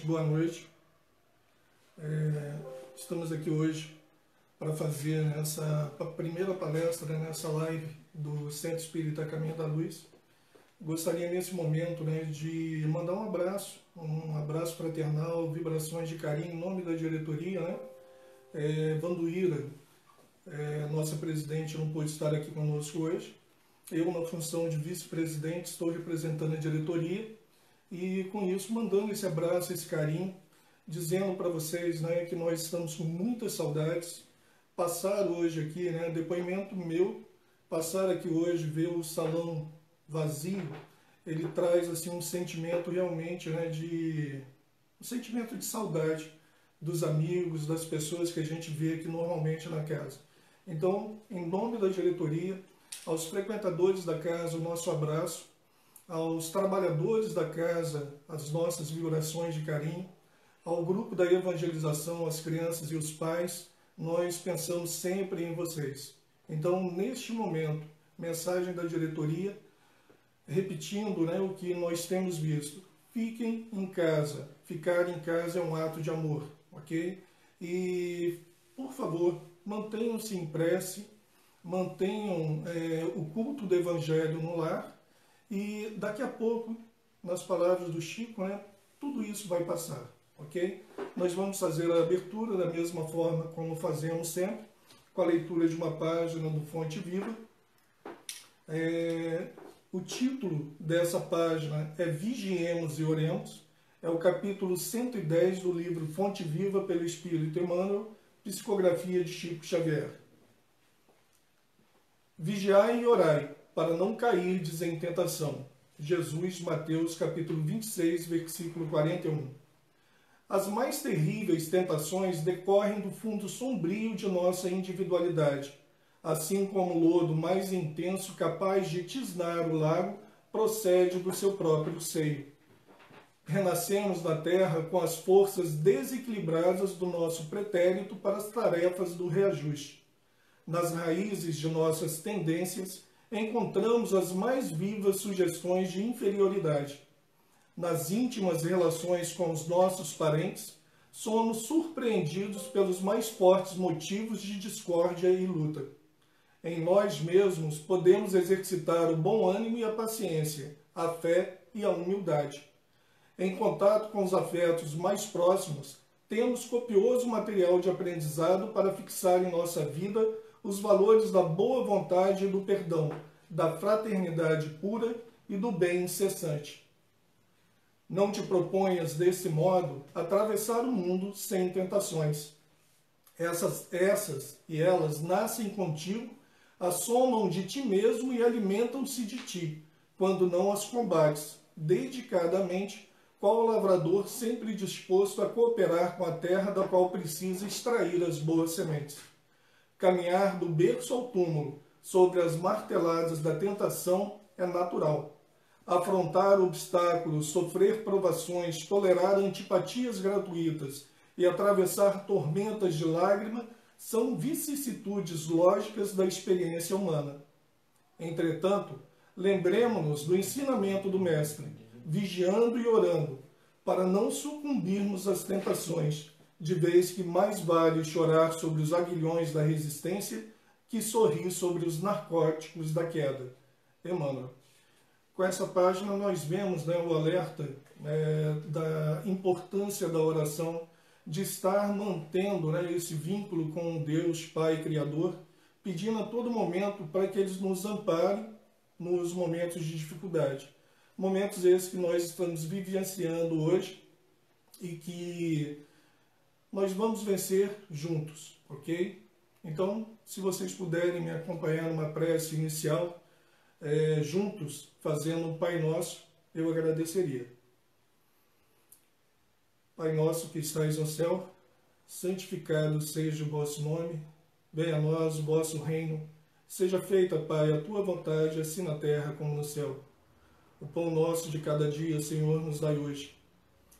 Gente, boa noite. É, estamos aqui hoje para fazer essa primeira palestra nessa live do Centro Espírita Caminho da Luz. Gostaria nesse momento né, de mandar um abraço, um abraço fraternal, vibrações de carinho em nome da diretoria. Né? É, Vanduíra, é, nossa presidente, não pôde estar aqui conosco hoje. Eu, na função de vice-presidente, estou representando a diretoria e com isso mandando esse abraço, esse carinho, dizendo para vocês né, que nós estamos com muitas saudades. Passar hoje aqui, né, depoimento meu, passar aqui hoje, ver o salão vazio, ele traz assim um sentimento realmente né, de um sentimento de saudade dos amigos, das pessoas que a gente vê aqui normalmente na casa. Então, em nome da diretoria, aos frequentadores da casa, o nosso abraço aos trabalhadores da casa as nossas vibrações de carinho, ao grupo da evangelização, as crianças e os pais, nós pensamos sempre em vocês. Então, neste momento, mensagem da diretoria, repetindo né, o que nós temos visto. Fiquem em casa. Ficar em casa é um ato de amor, ok? E, por favor, mantenham-se em prece, mantenham é, o culto do Evangelho no lar e daqui a pouco, nas palavras do Chico, né, tudo isso vai passar, ok? Nós vamos fazer a abertura da mesma forma como fazemos sempre, com a leitura de uma página do Fonte Viva. É, o título dessa página é Vigiemos e Oremos, é o capítulo 110 do livro Fonte Viva pelo Espírito Emmanuel, psicografia de Chico Xavier. Vigiai e orai, para não cairdes em tentação. Jesus, Mateus capítulo 26, versículo 41. As mais terríveis tentações decorrem do fundo sombrio de nossa individualidade, assim como o lodo mais intenso capaz de tisnar o lago procede do seu próprio seio. Renascemos na terra com as forças desequilibradas do nosso pretérito para as tarefas do reajuste. Nas raízes de nossas tendências, encontramos as mais vivas sugestões de inferioridade. Nas íntimas relações com os nossos parentes, somos surpreendidos pelos mais fortes motivos de discórdia e luta. Em nós mesmos podemos exercitar o bom ânimo e a paciência, a fé e a humildade. Em contato com os afetos mais próximos, temos copioso material de aprendizado para fixar em nossa vida os valores da boa vontade e do perdão, da fraternidade pura e do bem incessante. Não te proponhas, desse modo, atravessar o mundo sem tentações. Essas, essas e elas nascem contigo, assomam de ti mesmo e alimentam-se de ti, quando não as combates, dedicadamente, qual lavrador sempre disposto a cooperar com a terra da qual precisa extrair as boas sementes caminhar do berço ao túmulo sobre as marteladas da tentação é natural. Afrontar obstáculos, sofrer provações, tolerar antipatias gratuitas e atravessar tormentas de lágrima são vicissitudes lógicas da experiência humana. Entretanto, lembremos-nos do ensinamento do Mestre, vigiando e orando, para não sucumbirmos às tentações, de vez que mais vale chorar sobre os aguilhões da resistência que sorrir sobre os narcóticos da queda. Emmanuel. Com essa página nós vemos né, o alerta é, da importância da oração, de estar mantendo né, esse vínculo com Deus Pai Criador, pedindo a todo momento para que eles nos amparem nos momentos de dificuldade. Momentos esses que nós estamos vivenciando hoje e que nós vamos vencer juntos, ok? Então, se vocês puderem me acompanhar numa prece inicial, é, juntos, fazendo um Pai Nosso, eu agradeceria. Pai nosso que estais no céu, santificado seja o vosso nome, venha a nós o vosso reino, seja feita, Pai, a tua vontade, assim na terra como no céu. O pão nosso de cada dia, Senhor, nos dai hoje.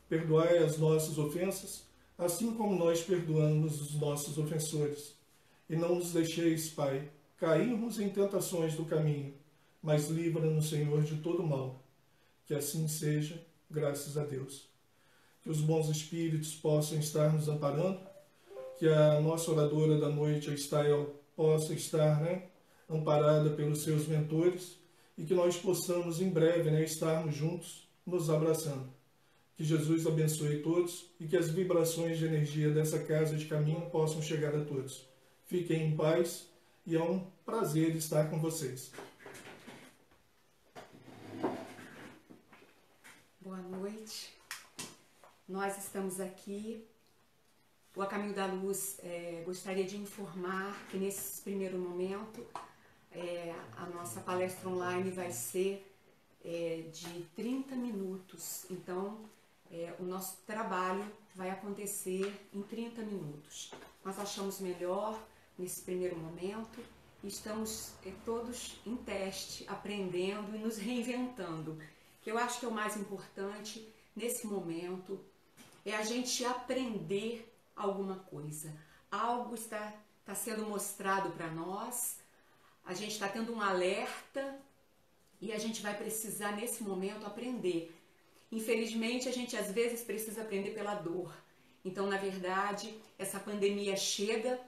Perdoai as nossas ofensas, assim como nós perdoamos os nossos ofensores. E não nos deixeis, Pai, cairmos em tentações do caminho, mas livra-nos, Senhor, de todo mal. Que assim seja, graças a Deus. que os bons espíritos possam estar nos amparando, que a nossa oradora da noite, a Stael, possa estar né, amparada pelos seus mentores e que nós possamos em breve né, estarmos juntos, nos abraçando. Que Jesus abençoe todos e que as vibrações de energia dessa casa de caminho possam chegar a todos. Fiquem em paz e é um prazer estar com vocês. Boa noite. Nós estamos aqui. O A Caminho da Luz é, gostaria de informar que nesse primeiro momento é, a nossa palestra online vai ser é, de 30 minutos. Então, é, o nosso trabalho vai acontecer em 30 minutos. Nós achamos melhor nesse primeiro momento e estamos é, todos em teste, aprendendo e nos reinventando. Que eu acho que é o mais importante nesse momento é a gente aprender alguma coisa. Algo está, está sendo mostrado para nós, a gente está tendo um alerta e a gente vai precisar nesse momento aprender. Infelizmente, a gente às vezes precisa aprender pela dor. Então, na verdade, essa pandemia chega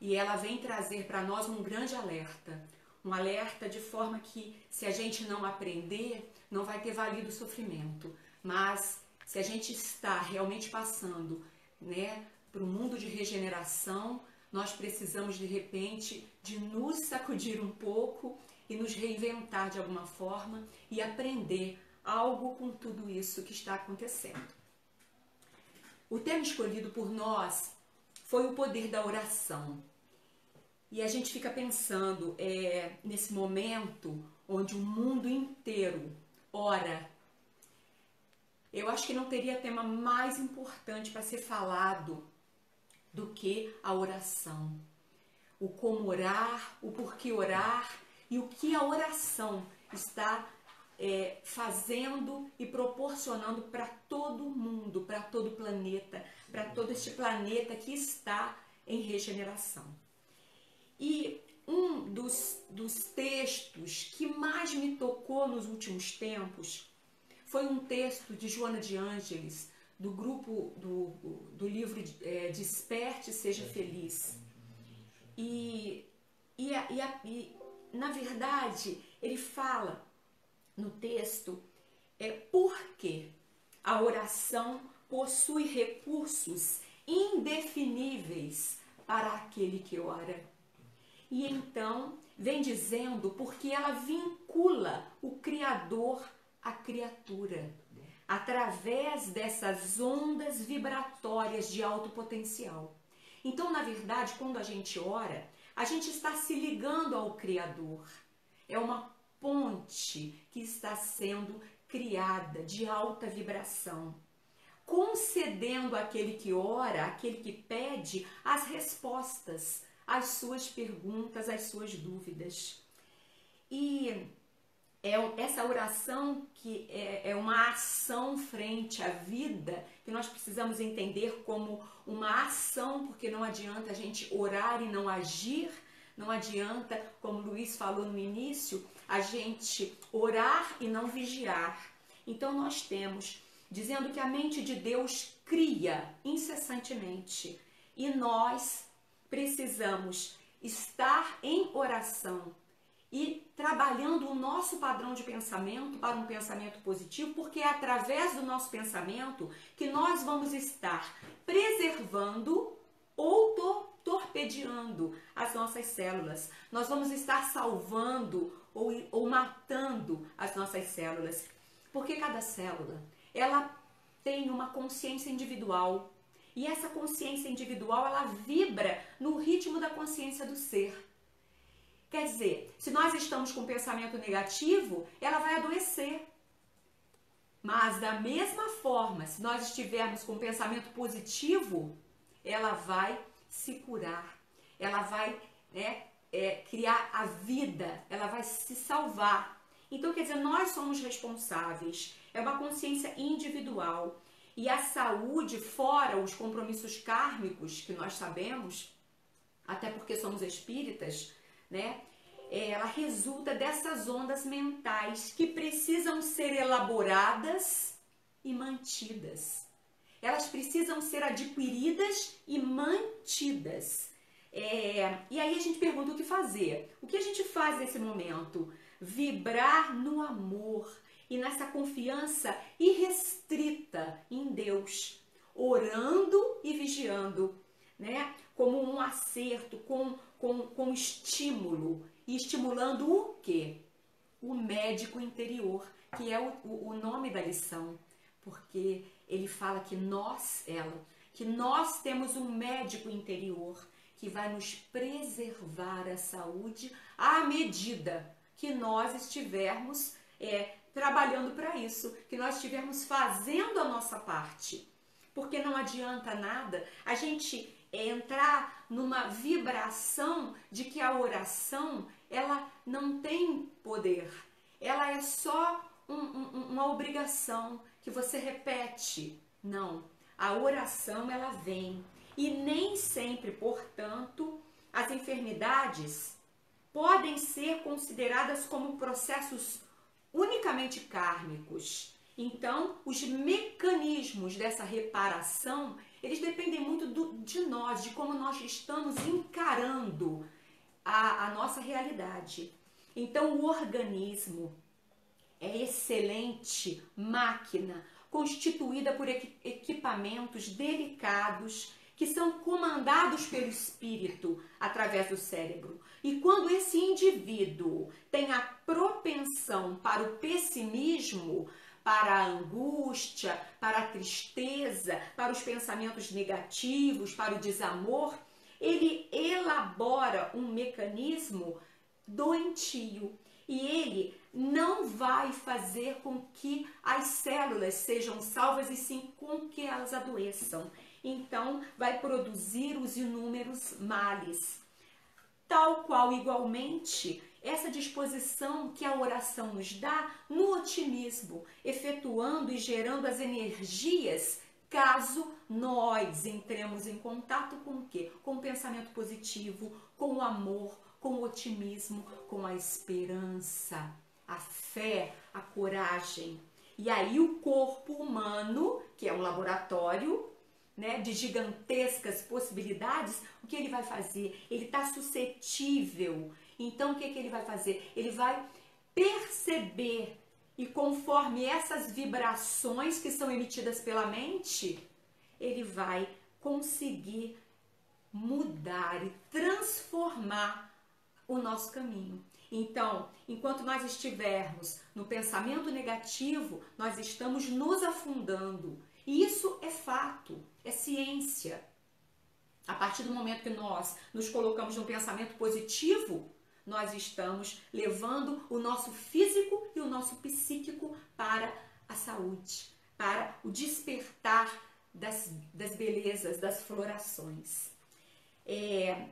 e ela vem trazer para nós um grande alerta. Um alerta de forma que, se a gente não aprender, não vai ter valido o sofrimento. Mas, se a gente está realmente passando né, para um mundo de regeneração, nós precisamos de repente de nos sacudir um pouco e nos reinventar de alguma forma e aprender algo com tudo isso que está acontecendo. O tema escolhido por nós foi o poder da oração. E a gente fica pensando é, nesse momento onde o mundo inteiro ora. Eu acho que não teria tema mais importante para ser falado do que a oração. O como orar, o porquê orar e o que a oração está é, fazendo e proporcionando para todo mundo, para todo planeta, para todo este planeta que está em regeneração. E um dos, dos textos que mais me tocou nos últimos tempos foi um texto de Joana de Ângeles, do grupo do, do livro é, Desperte Seja Feliz. E, e, a, e, a, e, na verdade ele fala no texto é porque a oração possui recursos indefiníveis para aquele que ora. E então vem dizendo porque ela vincula o Criador à criatura através dessas ondas vibratórias de alto potencial. Então, na verdade, quando a gente ora, a gente está se ligando ao Criador. É uma ponte que está sendo criada de alta vibração, concedendo àquele que ora, àquele que pede, as respostas às suas perguntas, às suas dúvidas. E é essa oração que é, é uma ação frente à vida que nós precisamos entender como uma ação, porque não adianta a gente orar e não agir, não adianta, como Luiz falou no início, a gente orar e não vigiar. Então nós temos dizendo que a mente de Deus cria incessantemente e nós precisamos estar em oração e trabalhando o nosso padrão de pensamento para um pensamento positivo, porque é através do nosso pensamento que nós vamos estar preservando ou tor torpedeando as nossas células. Nós vamos estar salvando ou, ou matando as nossas células, porque cada célula ela tem uma consciência individual e essa consciência individual ela vibra no ritmo da consciência do ser. Quer dizer, se nós estamos com pensamento negativo, ela vai adoecer. Mas da mesma forma, se nós estivermos com pensamento positivo, ela vai se curar, ela vai né, é, criar a vida, ela vai se salvar. Então, quer dizer, nós somos responsáveis, é uma consciência individual. E a saúde, fora os compromissos kármicos que nós sabemos, até porque somos espíritas, né? Ela resulta dessas ondas mentais que precisam ser elaboradas e mantidas. elas precisam ser adquiridas e mantidas. É, e aí a gente pergunta o que fazer. O que a gente faz nesse momento? Vibrar no amor e nessa confiança irrestrita em Deus, orando e vigiando, né? Como um acerto, com, com, com estímulo. E estimulando o quê? O médico interior, que é o, o, o nome da lição. Porque ele fala que nós, ela, que nós temos um médico interior que vai nos preservar a saúde à medida que nós estivermos é, trabalhando para isso, que nós estivermos fazendo a nossa parte. Porque não adianta nada a gente entrar numa vibração de que a oração ela não tem poder, ela é só um, um, uma obrigação que você repete. Não, a oração ela vem e nem sempre, portanto, as enfermidades podem ser consideradas como processos unicamente kármicos. Então, os mecanismos dessa reparação, eles dependem muito do, de nós, de como nós estamos encarando a, a nossa realidade. Então, o organismo é excelente máquina constituída por equipamentos delicados que são comandados pelo espírito através do cérebro. E quando esse indivíduo tem a propensão para o pessimismo, para a angústia, para a tristeza, para os pensamentos negativos, para o desamor, ele elabora um mecanismo doentio e ele não vai fazer com que as células sejam salvas e sim com que elas adoeçam então vai produzir os inúmeros males. Tal qual, igualmente, essa disposição que a oração nos dá no otimismo, efetuando e gerando as energias caso nós entremos em contato com o quê? Com o pensamento positivo, com o amor, com o otimismo, com a esperança, a fé, a coragem. E aí o corpo humano, que é um laboratório, né, de gigantescas possibilidades, o que ele vai fazer? Ele está suscetível. Então, o que, que ele vai fazer? Ele vai perceber e conforme essas vibrações que são emitidas pela mente, ele vai conseguir mudar e transformar o nosso caminho. Então, enquanto nós estivermos no pensamento negativo, nós estamos nos afundando. E isso é fato é ciência. A partir do momento que nós nos colocamos num pensamento positivo, nós estamos levando o nosso físico e o nosso psíquico para a saúde, para o despertar das, das belezas, das florações. É,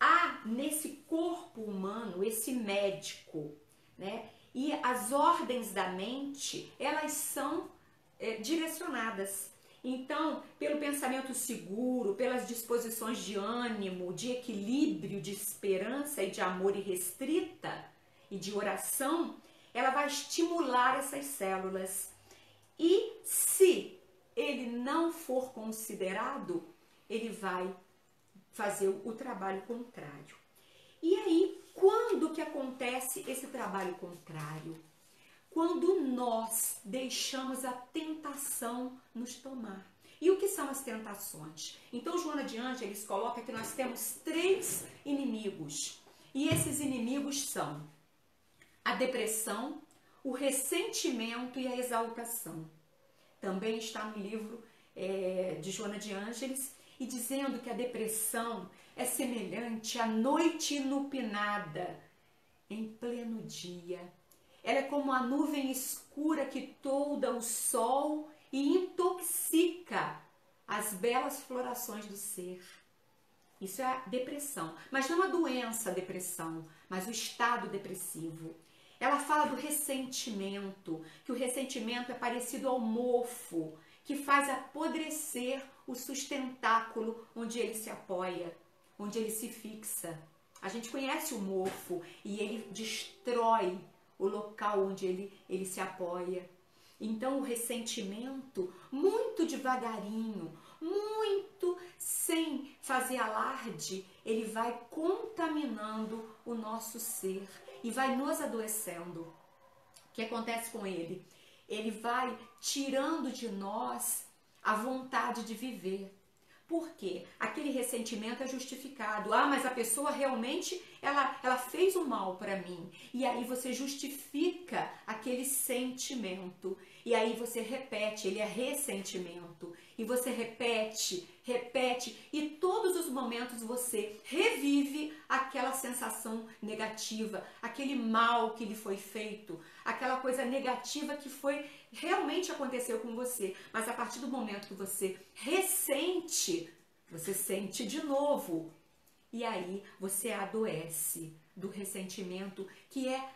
há nesse corpo humano esse médico, né? E as ordens da mente, elas são é, direcionadas então, pelo pensamento seguro, pelas disposições de ânimo, de equilíbrio, de esperança e de amor irrestrita e de oração, ela vai estimular essas células. E se ele não for considerado, ele vai fazer o trabalho contrário. E aí, quando que acontece esse trabalho contrário? Quando nós deixamos a tentação nos tomar. E o que são as tentações? Então, Joana de Ângeles coloca que nós temos três inimigos. E esses inimigos são a depressão, o ressentimento e a exaltação. Também está no livro é, de Joana de Ângeles e dizendo que a depressão é semelhante à noite inupinada em pleno dia ela é como a nuvem escura que tolda o sol e intoxica as belas florações do ser. Isso é a depressão, mas não a doença a depressão, mas o estado depressivo. Ela fala do ressentimento, que o ressentimento é parecido ao mofo, que faz apodrecer o sustentáculo onde ele se apoia, onde ele se fixa. A gente conhece o mofo e ele destrói o local onde ele, ele se apoia. Então, o ressentimento, muito devagarinho, muito sem fazer alarde, ele vai contaminando o nosso ser e vai nos adoecendo. O que acontece com ele? Ele vai tirando de nós a vontade de viver. Por quê? Aquele ressentimento é justificado. Ah, mas a pessoa realmente ela, ela fez o mal para mim. E aí você justifica aquele sentimento. E aí você repete, ele é ressentimento. E você repete, repete, e todos os momentos você revive aquela sensação negativa, aquele mal que lhe foi feito, aquela coisa negativa que foi realmente aconteceu com você. Mas a partir do momento que você ressente, você sente de novo. E aí você adoece do ressentimento que é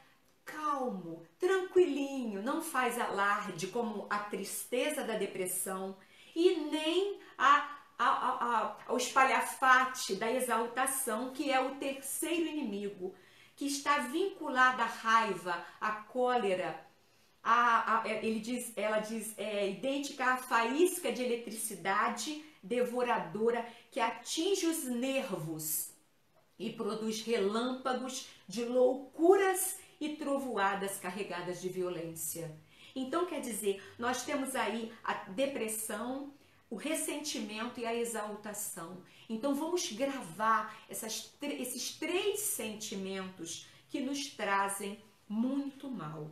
calmo, tranquilinho, não faz alarde como a tristeza da depressão e nem a, a, a, a, o espalhafate da exaltação, que é o terceiro inimigo, que está vinculado à raiva, à cólera. A, a, ele diz, ela diz, é idêntica à faísca de eletricidade devoradora que atinge os nervos e produz relâmpagos de loucuras e trovoadas carregadas de violência. Então, quer dizer, nós temos aí a depressão, o ressentimento e a exaltação. Então, vamos gravar essas, esses três sentimentos que nos trazem muito mal.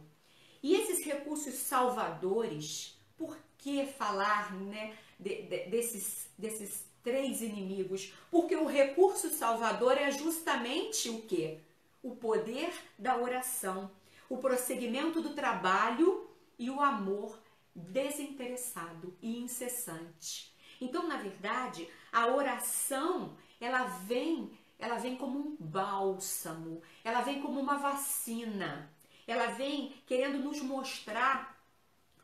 E esses recursos salvadores, por que falar né, de, de, desses, desses três inimigos? Porque o recurso salvador é justamente o que? o poder da oração, o prosseguimento do trabalho e o amor desinteressado e incessante. Então, na verdade, a oração, ela vem, ela vem como um bálsamo, ela vem como uma vacina. Ela vem querendo nos mostrar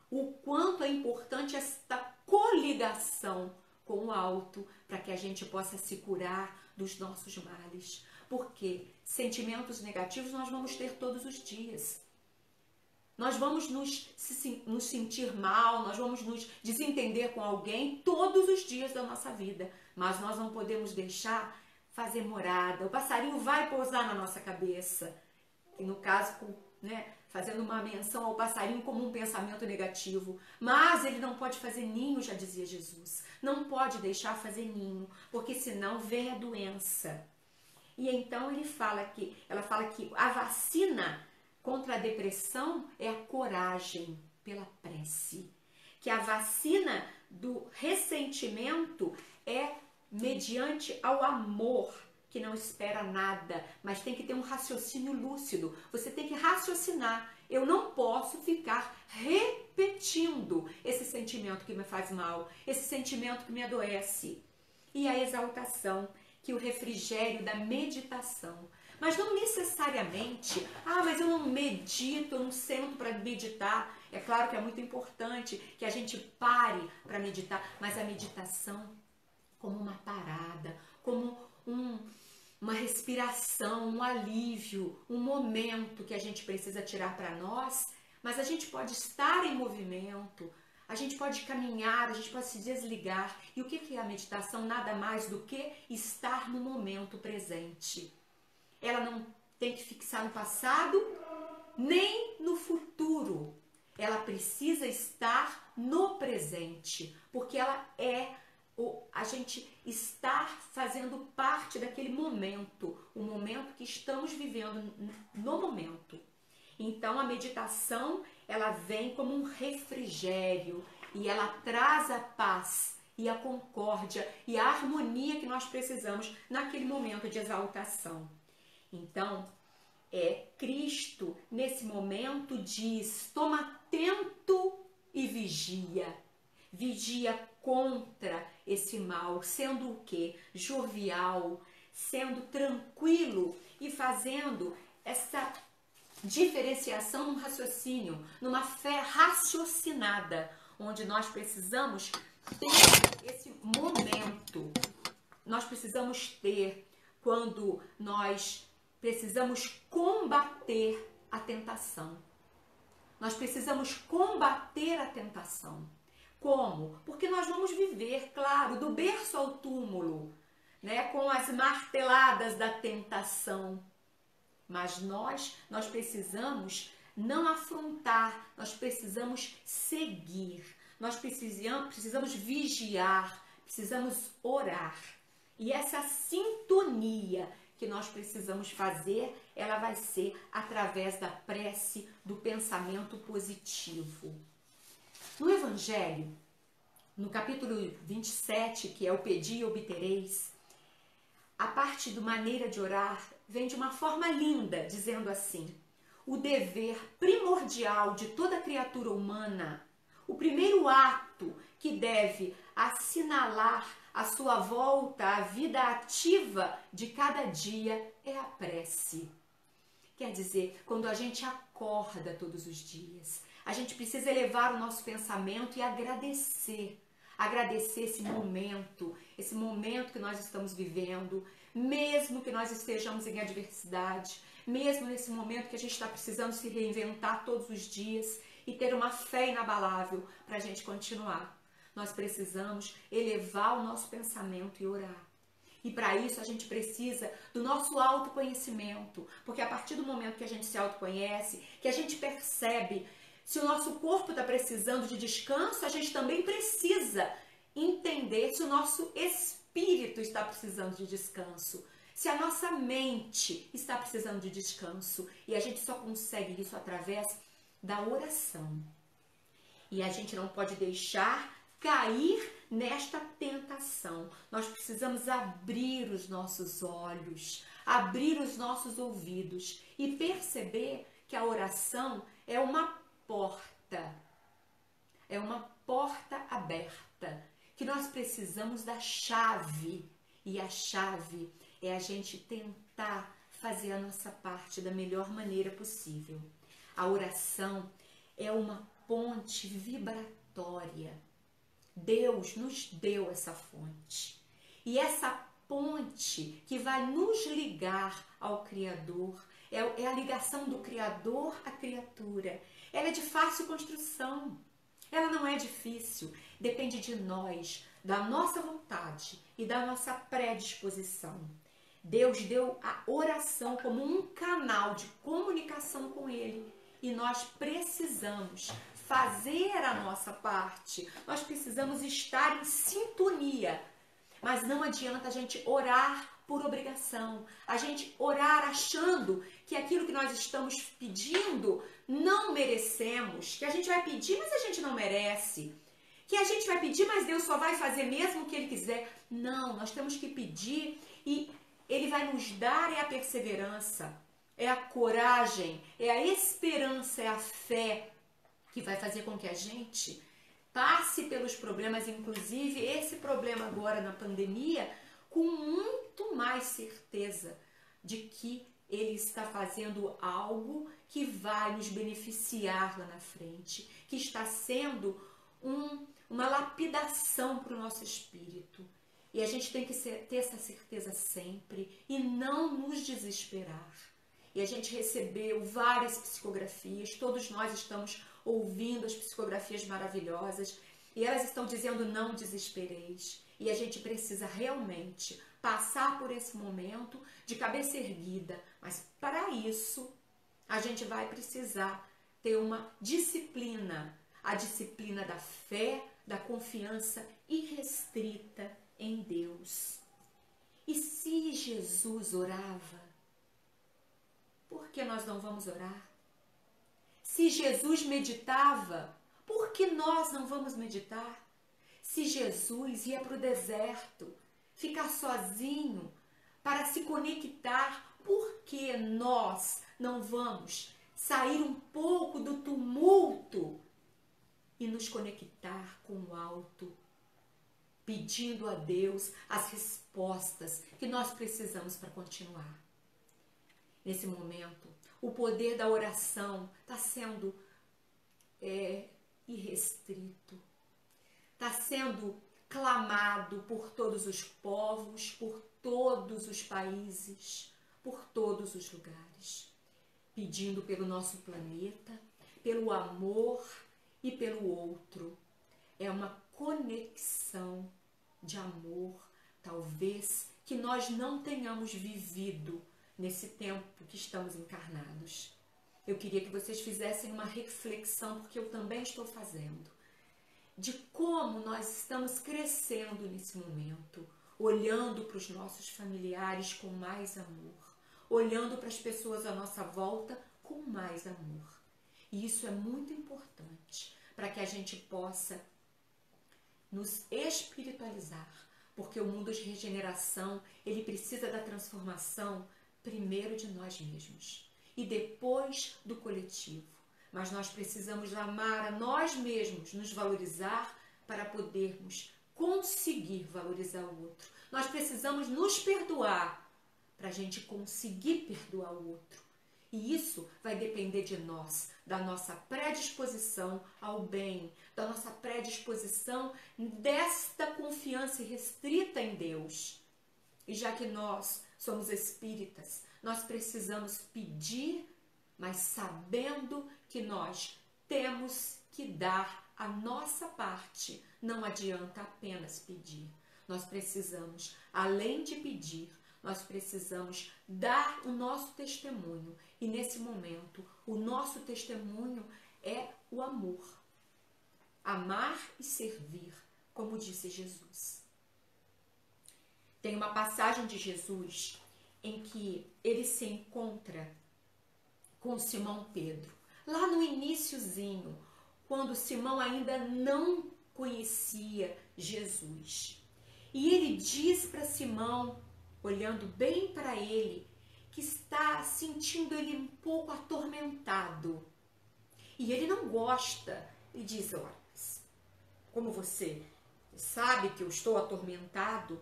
o quanto é importante esta coligação com o alto para que a gente possa se curar dos nossos males. Porque sentimentos negativos nós vamos ter todos os dias. Nós vamos nos, se, nos sentir mal, nós vamos nos desentender com alguém todos os dias da nossa vida. Mas nós não podemos deixar fazer morada. O passarinho vai pousar na nossa cabeça. E no caso, né, fazendo uma menção ao passarinho como um pensamento negativo. Mas ele não pode fazer ninho, já dizia Jesus. Não pode deixar fazer ninho, porque senão vem a doença. E então ele fala que, ela fala que a vacina contra a depressão é a coragem pela prece. Que a vacina do ressentimento é mediante ao amor, que não espera nada, mas tem que ter um raciocínio lúcido. Você tem que raciocinar. Eu não posso ficar repetindo esse sentimento que me faz mal, esse sentimento que me adoece. E a exaltação que o refrigério da meditação. Mas não necessariamente, ah, mas eu não medito, eu não sento para meditar. É claro que é muito importante que a gente pare para meditar, mas a meditação como uma parada, como um, uma respiração, um alívio, um momento que a gente precisa tirar para nós, mas a gente pode estar em movimento, a gente pode caminhar, a gente pode se desligar. E o que é a meditação? Nada mais do que estar no momento presente. Ela não tem que fixar no passado nem no futuro. Ela precisa estar no presente, porque ela é o, a gente estar fazendo parte daquele momento, o momento que estamos vivendo no momento. Então a meditação ela vem como um refrigério e ela traz a paz e a concórdia e a harmonia que nós precisamos naquele momento de exaltação. Então, é Cristo nesse momento diz: toma atento e vigia. Vigia contra esse mal, sendo o que? Jovial, sendo tranquilo e fazendo essa diferenciação no raciocínio, numa fé raciocinada, onde nós precisamos ter esse momento. Nós precisamos ter quando nós precisamos combater a tentação. Nós precisamos combater a tentação. Como? Porque nós vamos viver, claro, do berço ao túmulo, né, com as marteladas da tentação. Mas nós, nós precisamos não afrontar, nós precisamos seguir, nós precisamos, precisamos vigiar, precisamos orar. E essa sintonia que nós precisamos fazer, ela vai ser através da prece, do pensamento positivo. No Evangelho, no capítulo 27, que é o Pedi e Obtereis, a parte do maneira de orar vem de uma forma linda, dizendo assim: o dever primordial de toda criatura humana, o primeiro ato que deve assinalar a sua volta à vida ativa de cada dia é a prece. Quer dizer, quando a gente acorda todos os dias, a gente precisa elevar o nosso pensamento e agradecer agradecer esse momento, esse momento que nós estamos vivendo, mesmo que nós estejamos em adversidade, mesmo nesse momento que a gente está precisando se reinventar todos os dias e ter uma fé inabalável para a gente continuar. Nós precisamos elevar o nosso pensamento e orar. E para isso a gente precisa do nosso autoconhecimento, porque a partir do momento que a gente se autoconhece, que a gente percebe se o nosso corpo está precisando de descanso, a gente também precisa entender se o nosso espírito está precisando de descanso, se a nossa mente está precisando de descanso. E a gente só consegue isso através da oração. E a gente não pode deixar cair nesta tentação. Nós precisamos abrir os nossos olhos, abrir os nossos ouvidos e perceber que a oração é uma porta. É uma porta aberta que nós precisamos da chave. E a chave é a gente tentar fazer a nossa parte da melhor maneira possível. A oração é uma ponte vibratória. Deus nos deu essa fonte. E essa ponte que vai nos ligar ao Criador, é, é a ligação do Criador à criatura. Ela é de fácil construção. Ela não é difícil. Depende de nós, da nossa vontade e da nossa predisposição. Deus deu a oração como um canal de comunicação com Ele e nós precisamos fazer a nossa parte. Nós precisamos estar em sintonia. Mas não adianta a gente orar por obrigação, a gente orar achando que aquilo que nós estamos pedindo não merecemos, que a gente vai pedir, mas a gente não merece, que a gente vai pedir, mas Deus só vai fazer mesmo o que Ele quiser. Não, nós temos que pedir e Ele vai nos dar é a perseverança, é a coragem, é a esperança, é a fé que vai fazer com que a gente passe pelos problemas, inclusive esse problema agora na pandemia, com muito mais certeza de que ele está fazendo algo que vai nos beneficiar lá na frente, que está sendo um, uma lapidação para o nosso espírito. E a gente tem que ter essa certeza sempre e não nos desesperar. E a gente recebeu várias psicografias, todos nós estamos ouvindo as psicografias maravilhosas e elas estão dizendo não desespereis. E a gente precisa realmente passar por esse momento de cabeça erguida, mas para isso a gente vai precisar ter uma disciplina, a disciplina da fé, da confiança irrestrita em Deus. E se Jesus orava, por que nós não vamos orar? Se Jesus meditava, por que nós não vamos meditar? Se Jesus ia para o deserto, ficar sozinho, para se conectar, por que nós não vamos sair um pouco do tumulto e nos conectar com o alto, pedindo a Deus as respostas que nós precisamos para continuar? Nesse momento, o poder da oração está sendo é, irrestrito, está sendo clamado por todos os povos, por todos os países, por todos os lugares, pedindo pelo nosso planeta, pelo amor e pelo outro. é uma conexão de amor, talvez que nós não tenhamos vivido nesse tempo que estamos encarnados. Eu queria que vocês fizessem uma reflexão, porque eu também estou fazendo, de como nós estamos crescendo nesse momento, olhando para os nossos familiares com mais amor, olhando para as pessoas à nossa volta com mais amor. E isso é muito importante para que a gente possa nos espiritualizar, porque o mundo de regeneração, ele precisa da transformação primeiro de nós mesmos e depois do coletivo. Mas nós precisamos amar a nós mesmos, nos valorizar para podermos conseguir valorizar o outro. Nós precisamos nos perdoar para a gente conseguir perdoar o outro. E isso vai depender de nós, da nossa predisposição ao bem, da nossa predisposição desta confiança restrita em Deus. E já que nós somos espíritas, nós precisamos pedir, mas sabendo que nós temos que dar a nossa parte. Não adianta apenas pedir. Nós precisamos, além de pedir, nós precisamos dar o nosso testemunho. E nesse momento, o nosso testemunho é o amor. Amar e servir, como disse Jesus. Tem uma passagem de Jesus em que ele se encontra com Simão Pedro. Lá no iníciozinho, quando Simão ainda não conhecia Jesus. E ele diz para Simão olhando bem para ele, que está sentindo ele um pouco atormentado. E ele não gosta. e diz: Olha, como você sabe que eu estou atormentado?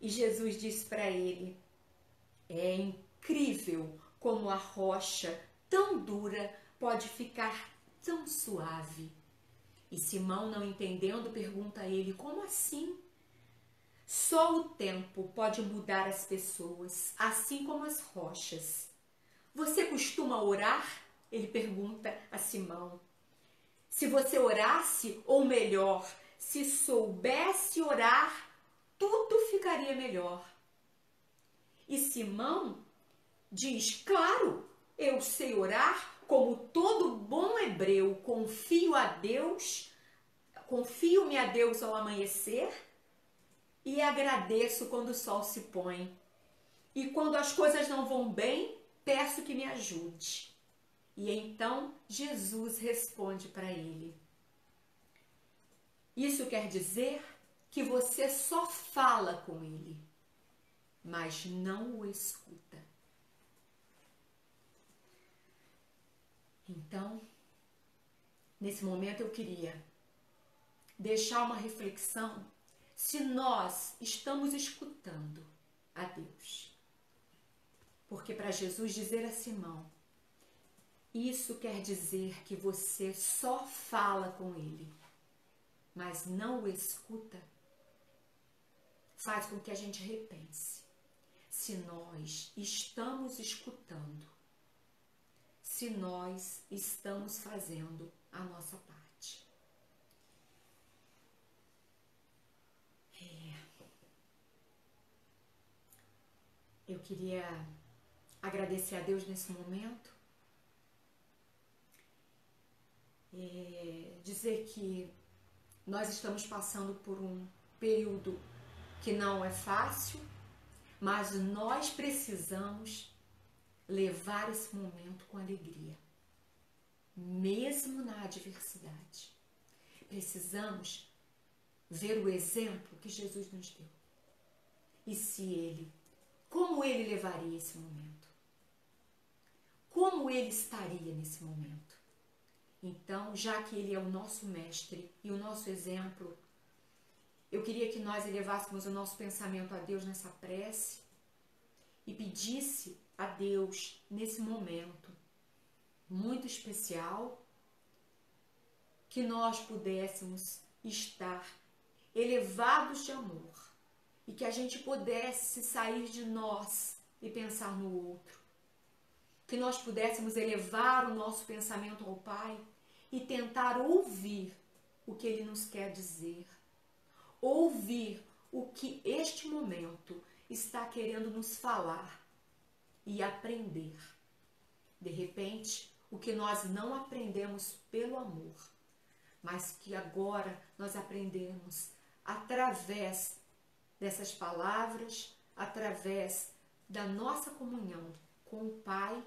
E Jesus diz para ele: É incrível como a rocha tão dura pode ficar tão suave. E Simão, não entendendo, pergunta a ele: Como assim? Só o tempo pode mudar as pessoas, assim como as rochas. Você costuma orar? Ele pergunta a Simão. Se você orasse, ou melhor, se soubesse orar, tudo ficaria melhor. E Simão diz: Claro, eu sei orar, como todo bom hebreu, confio a Deus, confio-me a Deus ao amanhecer e agradeço quando o sol se põe. E quando as coisas não vão bem, peço que me ajude. E então Jesus responde para ele: Isso quer dizer que você só fala com ele, mas não o escuta. Então, nesse momento eu queria deixar uma reflexão se nós estamos escutando a Deus. Porque para Jesus dizer a Simão, isso quer dizer que você só fala com ele, mas não o escuta, faz com que a gente repense. Se nós estamos escutando, se nós estamos fazendo a nossa parte. Eu queria agradecer a Deus nesse momento. É, dizer que nós estamos passando por um período que não é fácil, mas nós precisamos levar esse momento com alegria, mesmo na adversidade. Precisamos ver o exemplo que Jesus nos deu. E se ele como ele levaria esse momento? Como ele estaria nesse momento? Então, já que ele é o nosso mestre e o nosso exemplo, eu queria que nós elevássemos o nosso pensamento a Deus nessa prece e pedisse a Deus nesse momento muito especial que nós pudéssemos estar elevados de amor e que a gente pudesse sair de nós e pensar no outro. Que nós pudéssemos elevar o nosso pensamento ao Pai e tentar ouvir o que ele nos quer dizer, ouvir o que este momento está querendo nos falar e aprender. De repente, o que nós não aprendemos pelo amor, mas que agora nós aprendemos através dessas palavras, através da nossa comunhão com o Pai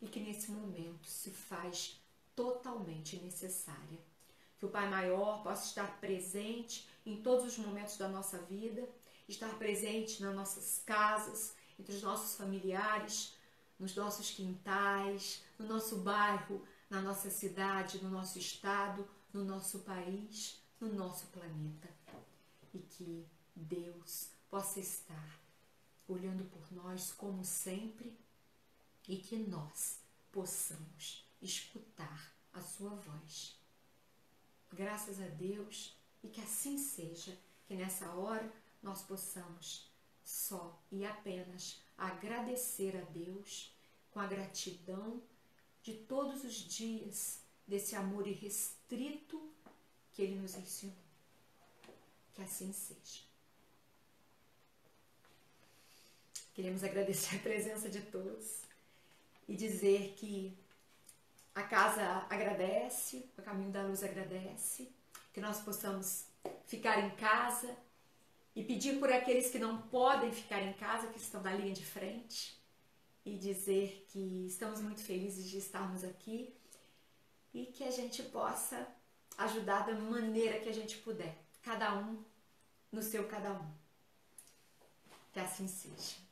e que nesse momento se faz totalmente necessária. Que o Pai Maior possa estar presente em todos os momentos da nossa vida, estar presente nas nossas casas, entre os nossos familiares, nos nossos quintais, no nosso bairro, na nossa cidade, no nosso estado, no nosso país, no nosso planeta. E que Deus possa estar olhando por nós como sempre e que nós possamos escutar a sua voz. Graças a Deus e que assim seja, que nessa hora nós possamos só e apenas agradecer a Deus com a gratidão de todos os dias desse amor irrestrito que Ele nos ensinou. Que assim seja. Queremos agradecer a presença de todos e dizer que a casa agradece, o Caminho da Luz agradece, que nós possamos ficar em casa e pedir por aqueles que não podem ficar em casa, que estão na linha de frente, e dizer que estamos muito felizes de estarmos aqui e que a gente possa ajudar da maneira que a gente puder, cada um no seu cada um. Que assim seja.